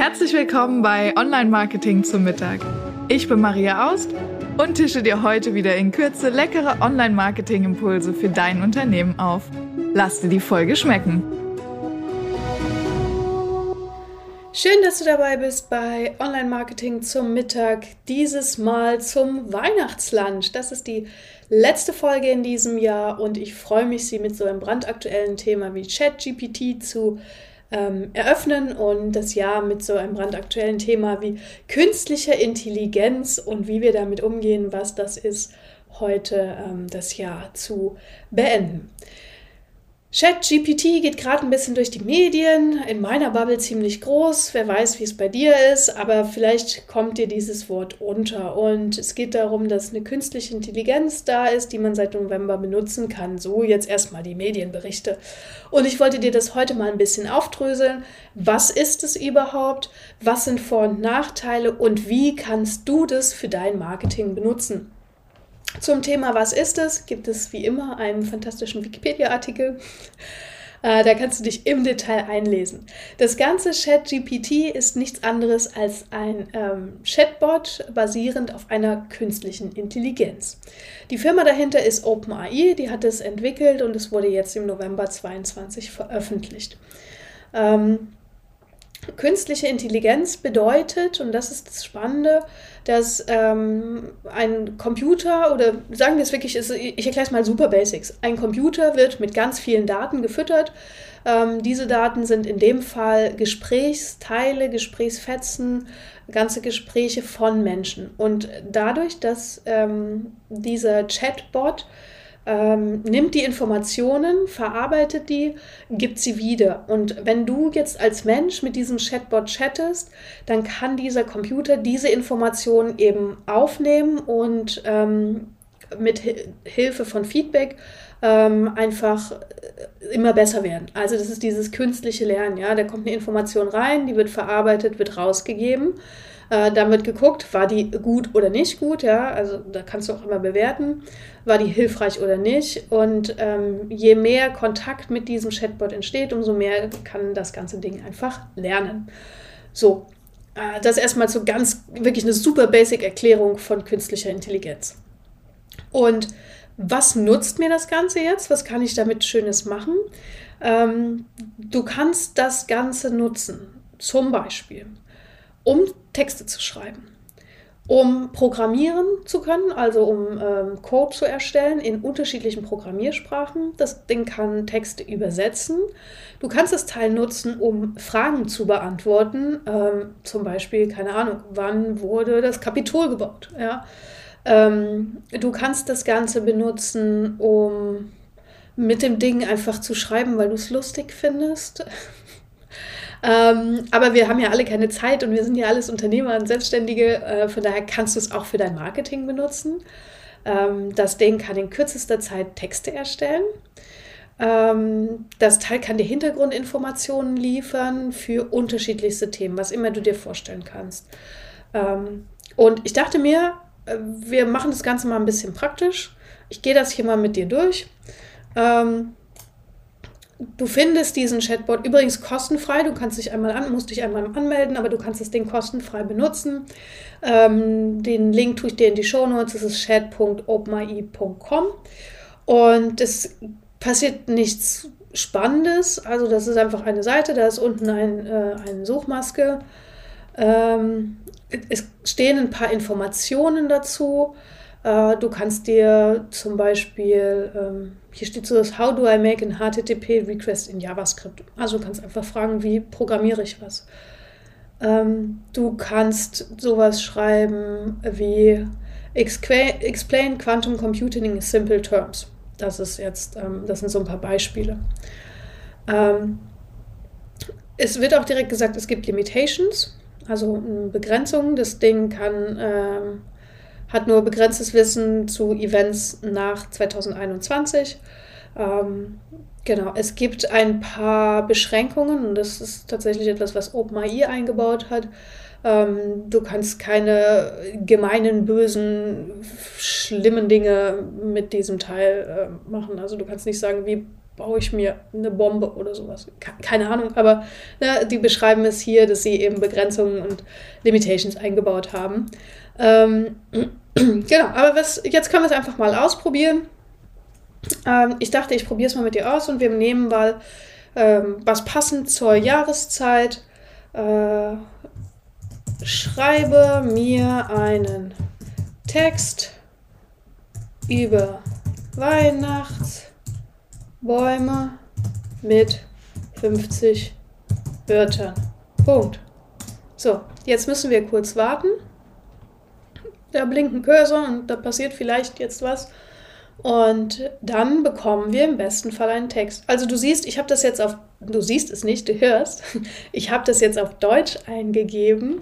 Herzlich willkommen bei Online Marketing zum Mittag. Ich bin Maria Aust und tische dir heute wieder in Kürze leckere Online Marketing Impulse für dein Unternehmen auf. Lass dir die Folge schmecken. Schön, dass du dabei bist bei Online Marketing zum Mittag. Dieses Mal zum Weihnachtslunch. Das ist die letzte Folge in diesem Jahr und ich freue mich, sie mit so einem brandaktuellen Thema wie ChatGPT zu ähm, eröffnen und das Jahr mit so einem brandaktuellen Thema wie künstlicher Intelligenz und wie wir damit umgehen, was das ist, heute ähm, das Jahr zu beenden. ChatGPT geht gerade ein bisschen durch die Medien, in meiner Bubble ziemlich groß. Wer weiß, wie es bei dir ist, aber vielleicht kommt dir dieses Wort unter. Und es geht darum, dass eine künstliche Intelligenz da ist, die man seit November benutzen kann. So jetzt erstmal die Medienberichte. Und ich wollte dir das heute mal ein bisschen aufdröseln. Was ist es überhaupt? Was sind Vor- und Nachteile? Und wie kannst du das für dein Marketing benutzen? Zum Thema Was ist es? gibt es wie immer einen fantastischen Wikipedia-Artikel. Äh, da kannst du dich im Detail einlesen. Das ganze ChatGPT ist nichts anderes als ein ähm, Chatbot basierend auf einer künstlichen Intelligenz. Die Firma dahinter ist OpenAI, die hat es entwickelt und es wurde jetzt im November 2022 veröffentlicht. Ähm, Künstliche Intelligenz bedeutet, und das ist das Spannende, dass ähm, ein Computer oder sagen wir es wirklich, ich erkläre es mal super Basics. Ein Computer wird mit ganz vielen Daten gefüttert. Ähm, diese Daten sind in dem Fall Gesprächsteile, Gesprächsfetzen, ganze Gespräche von Menschen. Und dadurch, dass ähm, dieser Chatbot ähm, nimmt die Informationen, verarbeitet die, gibt sie wieder. Und wenn du jetzt als Mensch mit diesem Chatbot chattest, dann kann dieser Computer diese Informationen eben aufnehmen und ähm, mit Hilfe von Feedback ähm, einfach äh, immer besser werden. Also das ist dieses künstliche Lernen. Ja, da kommt eine Information rein, die wird verarbeitet, wird rausgegeben. Äh, dann wird geguckt, war die gut oder nicht gut, ja, also da kannst du auch immer bewerten, war die hilfreich oder nicht. Und ähm, je mehr Kontakt mit diesem Chatbot entsteht, umso mehr kann das ganze Ding einfach lernen. So, äh, das erstmal so ganz, wirklich eine super basic Erklärung von künstlicher Intelligenz. Und was nutzt mir das Ganze jetzt? Was kann ich damit Schönes machen? Ähm, du kannst das Ganze nutzen. Zum Beispiel um Texte zu schreiben, um programmieren zu können, also um ähm, Code zu erstellen in unterschiedlichen Programmiersprachen. Das Ding kann Texte übersetzen. Du kannst das Teil nutzen, um Fragen zu beantworten. Ähm, zum Beispiel, keine Ahnung, wann wurde das Kapitol gebaut? Ja? Ähm, du kannst das Ganze benutzen, um mit dem Ding einfach zu schreiben, weil du es lustig findest. Ähm, aber wir haben ja alle keine Zeit und wir sind ja alles Unternehmer und Selbstständige. Äh, von daher kannst du es auch für dein Marketing benutzen. Ähm, das Ding kann in kürzester Zeit Texte erstellen. Ähm, das Teil kann dir Hintergrundinformationen liefern für unterschiedlichste Themen, was immer du dir vorstellen kannst. Ähm, und ich dachte mir, äh, wir machen das Ganze mal ein bisschen praktisch. Ich gehe das hier mal mit dir durch. Ähm, Du findest diesen Chatbot übrigens kostenfrei. Du kannst dich einmal an, musst dich einmal anmelden, aber du kannst das Ding kostenfrei benutzen. Ähm, den Link tue ich dir in die Show Notes. Das ist chat.openai.com. Und es passiert nichts Spannendes. Also, das ist einfach eine Seite. Da ist unten ein, äh, eine Suchmaske. Ähm, es stehen ein paar Informationen dazu. Äh, du kannst dir zum Beispiel, ähm, hier steht so das How do I make an HTTP request in JavaScript? Also du kannst einfach fragen, wie programmiere ich was? Ähm, du kannst sowas schreiben wie Explain Quantum Computing in simple terms. Das ist jetzt, ähm, das sind so ein paar Beispiele. Es wird auch direkt gesagt, es gibt Limitations, also Begrenzungen. Das Ding kann hat nur begrenztes Wissen zu Events nach 2021. Ähm, genau, es gibt ein paar Beschränkungen und das ist tatsächlich etwas, was OpenAI eingebaut hat. Ähm, du kannst keine gemeinen, bösen, schlimmen Dinge mit diesem Teil äh, machen. Also du kannst nicht sagen, wie baue ich mir eine Bombe oder sowas. Keine Ahnung, aber ne, die beschreiben es hier, dass sie eben Begrenzungen und Limitations eingebaut haben. Ähm, genau, aber was, jetzt können wir es einfach mal ausprobieren. Ähm, ich dachte, ich probiere es mal mit dir aus und wir nehmen mal ähm, was passend zur Jahreszeit. Äh, schreibe mir einen Text über Weihnachtsbäume mit 50 Wörtern. Punkt. So, jetzt müssen wir kurz warten. Da blinkt ein Cursor und da passiert vielleicht jetzt was. Und dann bekommen wir im besten Fall einen Text. Also du siehst, ich habe das jetzt auf, du siehst es nicht, du hörst, ich habe das jetzt auf Deutsch eingegeben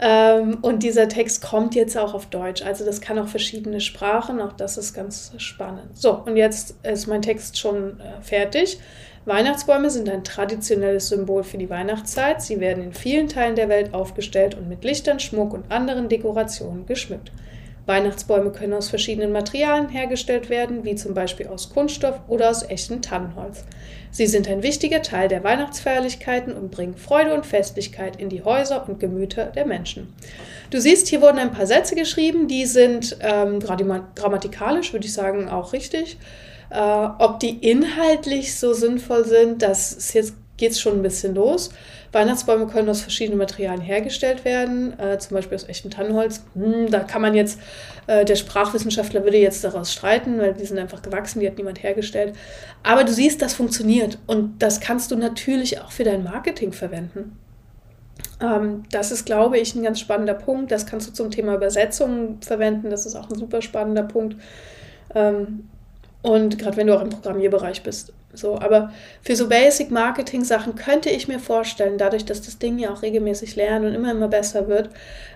ähm, und dieser Text kommt jetzt auch auf Deutsch. Also das kann auch verschiedene Sprachen, auch das ist ganz spannend. So, und jetzt ist mein Text schon äh, fertig. Weihnachtsbäume sind ein traditionelles Symbol für die Weihnachtszeit. Sie werden in vielen Teilen der Welt aufgestellt und mit Lichtern, Schmuck und anderen Dekorationen geschmückt. Weihnachtsbäume können aus verschiedenen Materialien hergestellt werden, wie zum Beispiel aus Kunststoff oder aus echtem Tannenholz. Sie sind ein wichtiger Teil der Weihnachtsfeierlichkeiten und bringen Freude und Festlichkeit in die Häuser und Gemüter der Menschen. Du siehst, hier wurden ein paar Sätze geschrieben, die sind ähm, grammatikalisch, würde ich sagen, auch richtig. Äh, ob die inhaltlich so sinnvoll sind, das ist jetzt geht es schon ein bisschen los. Weihnachtsbäume können aus verschiedenen Materialien hergestellt werden, äh, zum Beispiel aus echtem Tannenholz. Hm, da kann man jetzt, äh, der Sprachwissenschaftler würde jetzt daraus streiten, weil die sind einfach gewachsen, die hat niemand hergestellt. Aber du siehst, das funktioniert und das kannst du natürlich auch für dein Marketing verwenden. Ähm, das ist, glaube ich, ein ganz spannender Punkt. Das kannst du zum Thema Übersetzung verwenden. Das ist auch ein super spannender Punkt. Ähm, und gerade wenn du auch im Programmierbereich bist. So, aber für so Basic Marketing Sachen könnte ich mir vorstellen, dadurch, dass das Ding ja auch regelmäßig lernt und immer immer besser wird,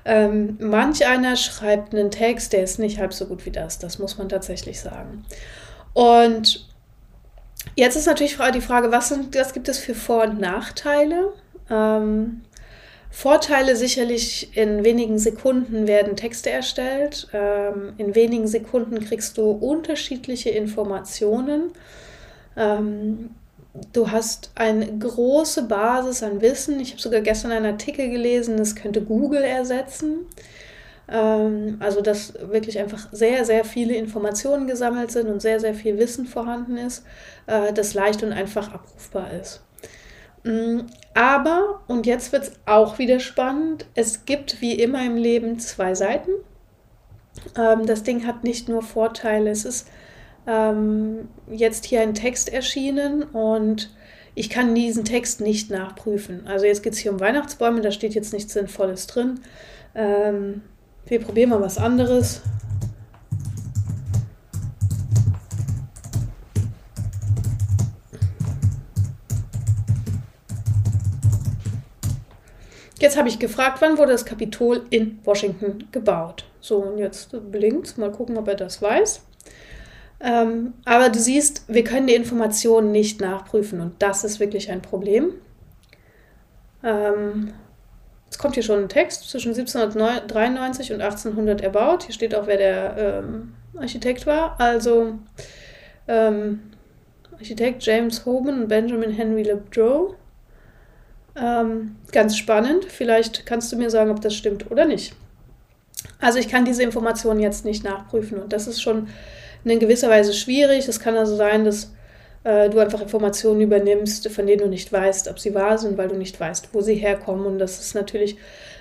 ähm, manch einer schreibt einen Text, der ist nicht halb so gut wie das. Das muss man tatsächlich sagen. Und jetzt ist natürlich die Frage, was, sind, was gibt es für Vor- und Nachteile? Ähm, Vorteile sicherlich, in wenigen Sekunden werden Texte erstellt. Ähm, in wenigen Sekunden kriegst du unterschiedliche Informationen. Ähm, du hast eine große Basis an Wissen. Ich habe sogar gestern einen Artikel gelesen, das könnte Google ersetzen. Ähm, also, dass wirklich einfach sehr, sehr viele Informationen gesammelt sind und sehr, sehr viel Wissen vorhanden ist, äh, das leicht und einfach abrufbar ist. Mm, aber, und jetzt wird es auch wieder spannend, es gibt wie immer im Leben zwei Seiten. Ähm, das Ding hat nicht nur Vorteile, es ist ähm, jetzt hier ein Text erschienen und ich kann diesen Text nicht nachprüfen. Also jetzt geht es hier um Weihnachtsbäume, da steht jetzt nichts Sinnvolles drin. Ähm, wir probieren mal was anderes. Jetzt habe ich gefragt, wann wurde das Kapitol in Washington gebaut? So, und jetzt blinkt Mal gucken, ob er das weiß. Ähm, aber du siehst, wir können die Informationen nicht nachprüfen und das ist wirklich ein Problem. Ähm, jetzt kommt hier schon ein Text zwischen 1793 und 1800 erbaut. Hier steht auch, wer der ähm, Architekt war. Also ähm, Architekt James Hoban und Benjamin Henry LeBrow. Ähm, ganz spannend. Vielleicht kannst du mir sagen, ob das stimmt oder nicht. Also ich kann diese Informationen jetzt nicht nachprüfen und das ist schon in gewisser Weise schwierig. Es kann also sein, dass äh, du einfach Informationen übernimmst, von denen du nicht weißt, ob sie wahr sind, weil du nicht weißt, wo sie herkommen. Und das ist natürlich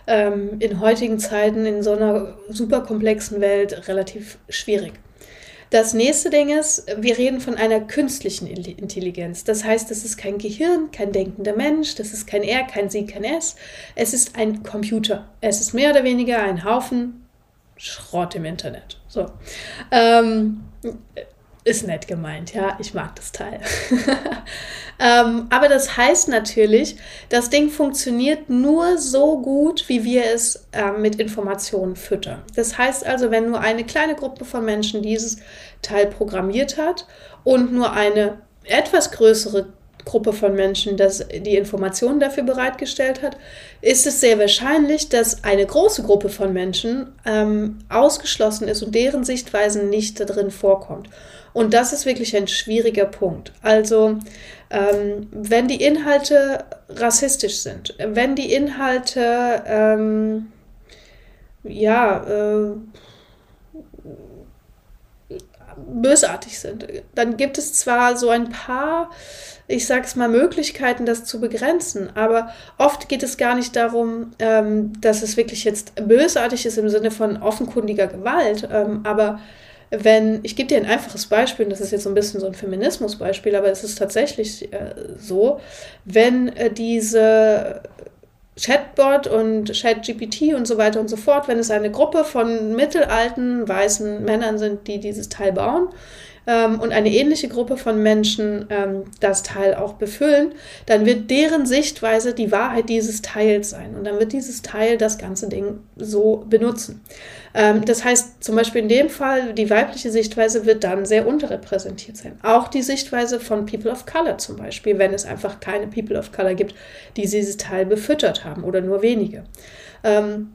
ähm, in heutigen Zeiten in so einer super komplexen Welt relativ schwierig. Das nächste Ding ist, wir reden von einer künstlichen Intelligenz. Das heißt, es ist kein Gehirn, kein denkender Mensch, das ist kein R, kein Sie, kein S. Es ist ein Computer. Es ist mehr oder weniger ein Haufen Schrott im Internet. So. Ähm, ist nett gemeint, ja, ich mag das Teil. ähm, aber das heißt natürlich, das Ding funktioniert nur so gut, wie wir es äh, mit Informationen füttern. Das heißt also, wenn nur eine kleine Gruppe von Menschen dieses Teil programmiert hat und nur eine etwas größere Gruppe von Menschen das, die Informationen dafür bereitgestellt hat, ist es sehr wahrscheinlich, dass eine große Gruppe von Menschen ähm, ausgeschlossen ist und deren Sichtweisen nicht darin vorkommt. Und das ist wirklich ein schwieriger Punkt. Also, ähm, wenn die Inhalte rassistisch sind, wenn die Inhalte, ähm, ja, äh, bösartig sind, dann gibt es zwar so ein paar, ich sag's mal, Möglichkeiten, das zu begrenzen, aber oft geht es gar nicht darum, ähm, dass es wirklich jetzt bösartig ist im Sinne von offenkundiger Gewalt, ähm, aber wenn, ich gebe dir ein einfaches Beispiel, und das ist jetzt so ein bisschen so ein Feminismusbeispiel, aber es ist tatsächlich äh, so, wenn äh, diese Chatbot und ChatGPT und so weiter und so fort, wenn es eine Gruppe von mittelalten weißen Männern sind, die dieses Teil bauen, ähm, und eine ähnliche Gruppe von Menschen ähm, das Teil auch befüllen, dann wird deren Sichtweise die Wahrheit dieses Teils sein. Und dann wird dieses Teil das ganze Ding so benutzen. Ähm, das heißt, zum Beispiel in dem Fall, die weibliche Sichtweise wird dann sehr unterrepräsentiert sein. Auch die Sichtweise von People of Color zum Beispiel, wenn es einfach keine People of Color gibt, die dieses Teil befüttert haben oder nur wenige. Ähm,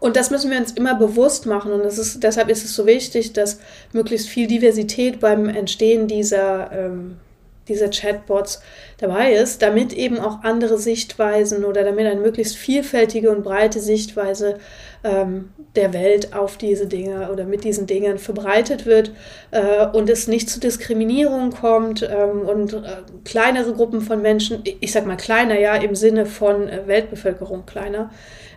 und das müssen wir uns immer bewusst machen. Und ist, deshalb ist es so wichtig, dass möglichst viel Diversität beim Entstehen dieser, ähm, dieser Chatbots dabei ist, damit eben auch andere Sichtweisen oder damit eine möglichst vielfältige und breite Sichtweise ähm, der Welt auf diese Dinge oder mit diesen Dingen verbreitet wird äh, und es nicht zu Diskriminierung kommt ähm, und äh, kleinere Gruppen von Menschen, ich sag mal kleiner, ja, im Sinne von äh, Weltbevölkerung kleiner,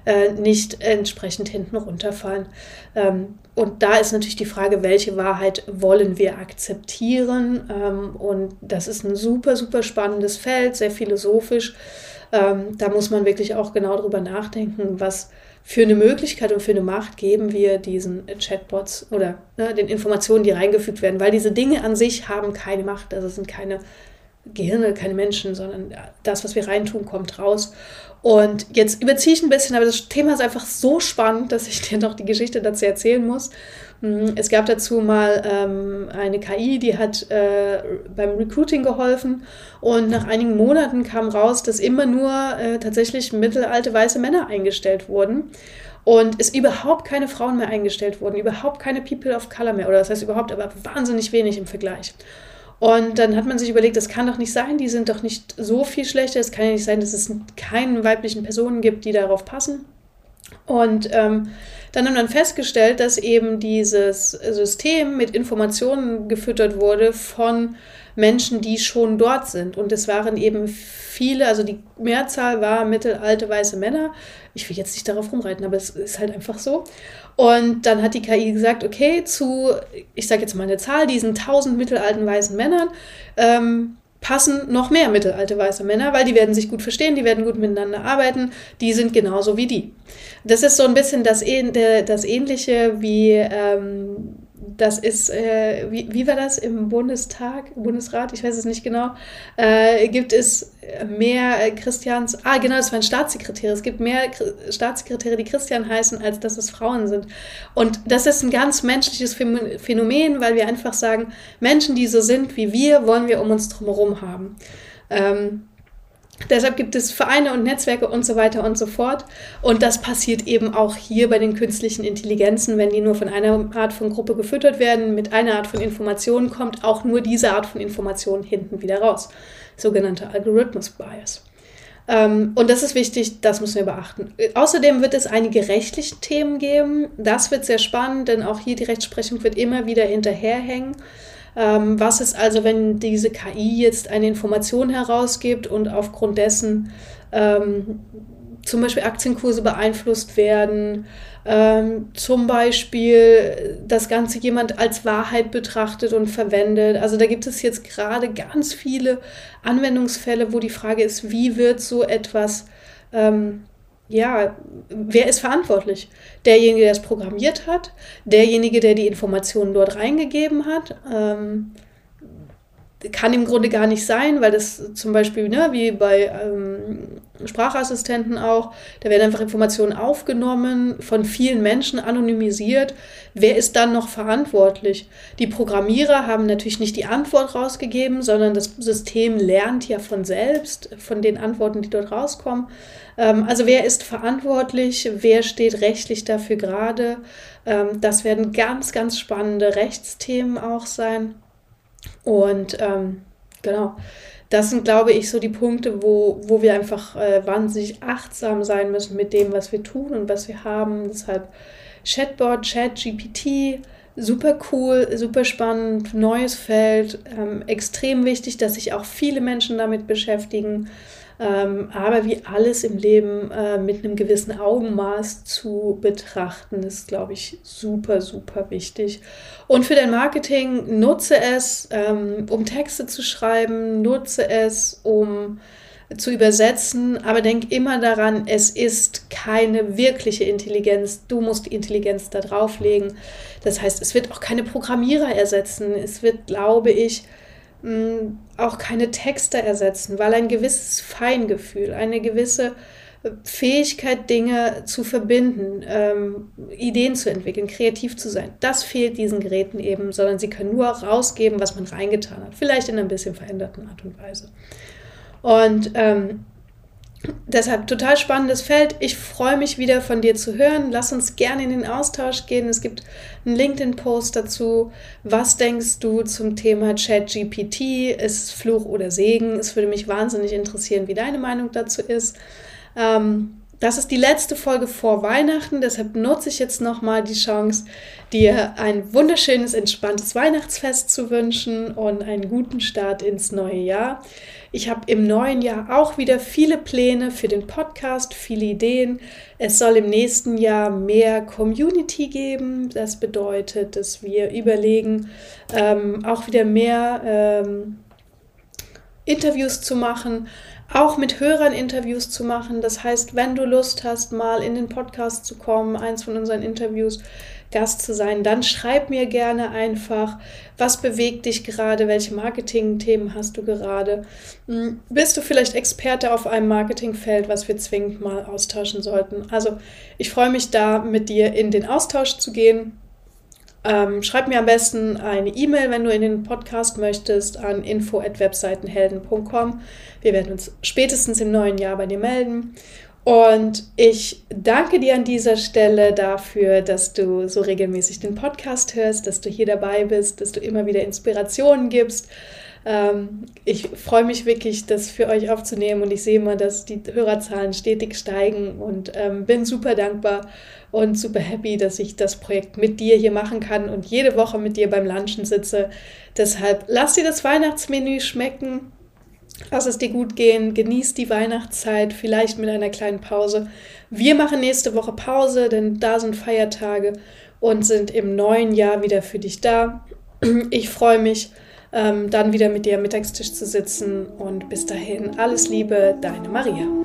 äh, nicht entsprechend hinten runterfallen. Ähm, und da ist natürlich die Frage, welche Wahrheit wollen wir akzeptieren? Ähm, und das ist ein super, super spannendes Feld, sehr philosophisch. Ähm, da muss man wirklich auch genau drüber nachdenken, was für eine Möglichkeit und für eine Macht geben wir diesen Chatbots oder ne, den Informationen, die reingefügt werden, weil diese Dinge an sich haben keine Macht, also sind keine Gehirne, keine Menschen, sondern das, was wir reintun, kommt raus. Und jetzt überziehe ich ein bisschen, aber das Thema ist einfach so spannend, dass ich dir noch die Geschichte dazu erzählen muss. Hm, es gab dazu mal ähm, eine KI, die hat äh, beim Recruiting geholfen und nach einigen Monaten kam raus, dass immer nur äh, tatsächlich mittelalte weiße Männer eingestellt wurden und es überhaupt keine Frauen mehr eingestellt wurden, überhaupt keine People of Color mehr oder das heißt überhaupt aber wahnsinnig wenig im Vergleich. Und dann hat man sich überlegt, das kann doch nicht sein, die sind doch nicht so viel schlechter. Es kann ja nicht sein, dass es keine weiblichen Personen gibt, die darauf passen. Und ähm, dann haben wir festgestellt, dass eben dieses System mit Informationen gefüttert wurde von Menschen, die schon dort sind. Und es waren eben viele, also die Mehrzahl war mittelalte weiße Männer. Ich will jetzt nicht darauf rumreiten, aber es ist halt einfach so. Und dann hat die KI gesagt, okay, zu, ich sage jetzt mal eine Zahl, diesen tausend mittelalten weißen Männern ähm, passen noch mehr mittelalte weiße Männer, weil die werden sich gut verstehen, die werden gut miteinander arbeiten, die sind genauso wie die. Das ist so ein bisschen das, das Ähnliche wie ähm, das ist, äh, wie, wie war das im Bundestag, Bundesrat, ich weiß es nicht genau, äh, gibt es mehr äh, Christians, ah genau, das waren Staatssekretäre, es gibt mehr Staatssekretäre, die Christian heißen, als dass es Frauen sind. Und das ist ein ganz menschliches Phänomen, weil wir einfach sagen, Menschen, die so sind wie wir, wollen wir um uns drumherum haben. Ähm, Deshalb gibt es Vereine und Netzwerke und so weiter und so fort. Und das passiert eben auch hier bei den künstlichen Intelligenzen, wenn die nur von einer Art von Gruppe gefüttert werden, mit einer Art von Information kommt auch nur diese Art von Information hinten wieder raus. Sogenannter Algorithmus-Bias. Ähm, und das ist wichtig, das müssen wir beachten. Außerdem wird es einige rechtliche Themen geben. Das wird sehr spannend, denn auch hier die Rechtsprechung wird immer wieder hinterherhängen. Ähm, was ist also, wenn diese KI jetzt eine Information herausgibt und aufgrund dessen ähm, zum Beispiel Aktienkurse beeinflusst werden, ähm, zum Beispiel das Ganze jemand als Wahrheit betrachtet und verwendet. Also da gibt es jetzt gerade ganz viele Anwendungsfälle, wo die Frage ist, wie wird so etwas ähm, ja, wer ist verantwortlich? Derjenige, der es programmiert hat, derjenige, der die Informationen dort reingegeben hat. Ähm, kann im Grunde gar nicht sein, weil das zum Beispiel, ne, wie bei ähm, Sprachassistenten auch, da werden einfach Informationen aufgenommen, von vielen Menschen anonymisiert. Wer ist dann noch verantwortlich? Die Programmierer haben natürlich nicht die Antwort rausgegeben, sondern das System lernt ja von selbst, von den Antworten, die dort rauskommen. Ähm, also wer ist verantwortlich? Wer steht rechtlich dafür gerade? Ähm, das werden ganz, ganz spannende Rechtsthemen auch sein. Und ähm, genau, das sind, glaube ich, so die Punkte, wo, wo wir einfach äh, wahnsinnig achtsam sein müssen mit dem, was wir tun und was wir haben. Deshalb Chatbot, ChatGPT, super cool, super spannend, neues Feld, ähm, extrem wichtig, dass sich auch viele Menschen damit beschäftigen. Ähm, aber wie alles im Leben äh, mit einem gewissen Augenmaß zu betrachten, ist, glaube ich, super, super wichtig. Und für dein Marketing nutze es, ähm, um Texte zu schreiben, nutze es, um zu übersetzen, aber denk immer daran, es ist keine wirkliche Intelligenz. Du musst die Intelligenz da drauflegen. Das heißt, es wird auch keine Programmierer ersetzen. Es wird, glaube ich, auch keine Texte ersetzen, weil ein gewisses Feingefühl, eine gewisse Fähigkeit, Dinge zu verbinden, ähm, Ideen zu entwickeln, kreativ zu sein, das fehlt diesen Geräten eben, sondern sie können nur rausgeben, was man reingetan hat, vielleicht in ein bisschen veränderten Art und Weise. Und ähm, deshalb total spannendes Feld. Ich freue mich wieder von dir zu hören. Lass uns gerne in den Austausch gehen. Es gibt einen LinkedIn-Post dazu. Was denkst du zum Thema ChatGPT? Ist es Fluch oder Segen? Es würde mich wahnsinnig interessieren, wie deine Meinung dazu ist. Ähm, das ist die letzte Folge vor Weihnachten, deshalb nutze ich jetzt nochmal die Chance, dir ein wunderschönes, entspanntes Weihnachtsfest zu wünschen und einen guten Start ins neue Jahr. Ich habe im neuen Jahr auch wieder viele Pläne für den Podcast, viele Ideen. Es soll im nächsten Jahr mehr Community geben. Das bedeutet, dass wir überlegen, ähm, auch wieder mehr ähm, Interviews zu machen auch mit Hörern Interviews zu machen. Das heißt, wenn du Lust hast, mal in den Podcast zu kommen, eins von unseren Interviews Gast zu sein, dann schreib mir gerne einfach, was bewegt dich gerade, welche Marketing-Themen hast du gerade. Hm, bist du vielleicht Experte auf einem Marketingfeld, was wir zwingend mal austauschen sollten? Also ich freue mich da, mit dir in den Austausch zu gehen. Ähm, schreib mir am besten eine E-Mail, wenn du in den Podcast möchtest, an info.webseitenhelden.com. Wir werden uns spätestens im neuen Jahr bei dir melden. Und ich danke dir an dieser Stelle dafür, dass du so regelmäßig den Podcast hörst, dass du hier dabei bist, dass du immer wieder Inspirationen gibst. Ähm, ich freue mich wirklich, das für euch aufzunehmen und ich sehe immer, dass die Hörerzahlen stetig steigen und ähm, bin super dankbar und super happy, dass ich das Projekt mit dir hier machen kann und jede Woche mit dir beim Lunchen sitze. Deshalb lass dir das Weihnachtsmenü schmecken Lass es dir gut gehen, genieß die Weihnachtszeit, vielleicht mit einer kleinen Pause. Wir machen nächste Woche Pause, denn da sind Feiertage und sind im neuen Jahr wieder für dich da. Ich freue mich, ähm, dann wieder mit dir am Mittagstisch zu sitzen und bis dahin alles Liebe, deine Maria.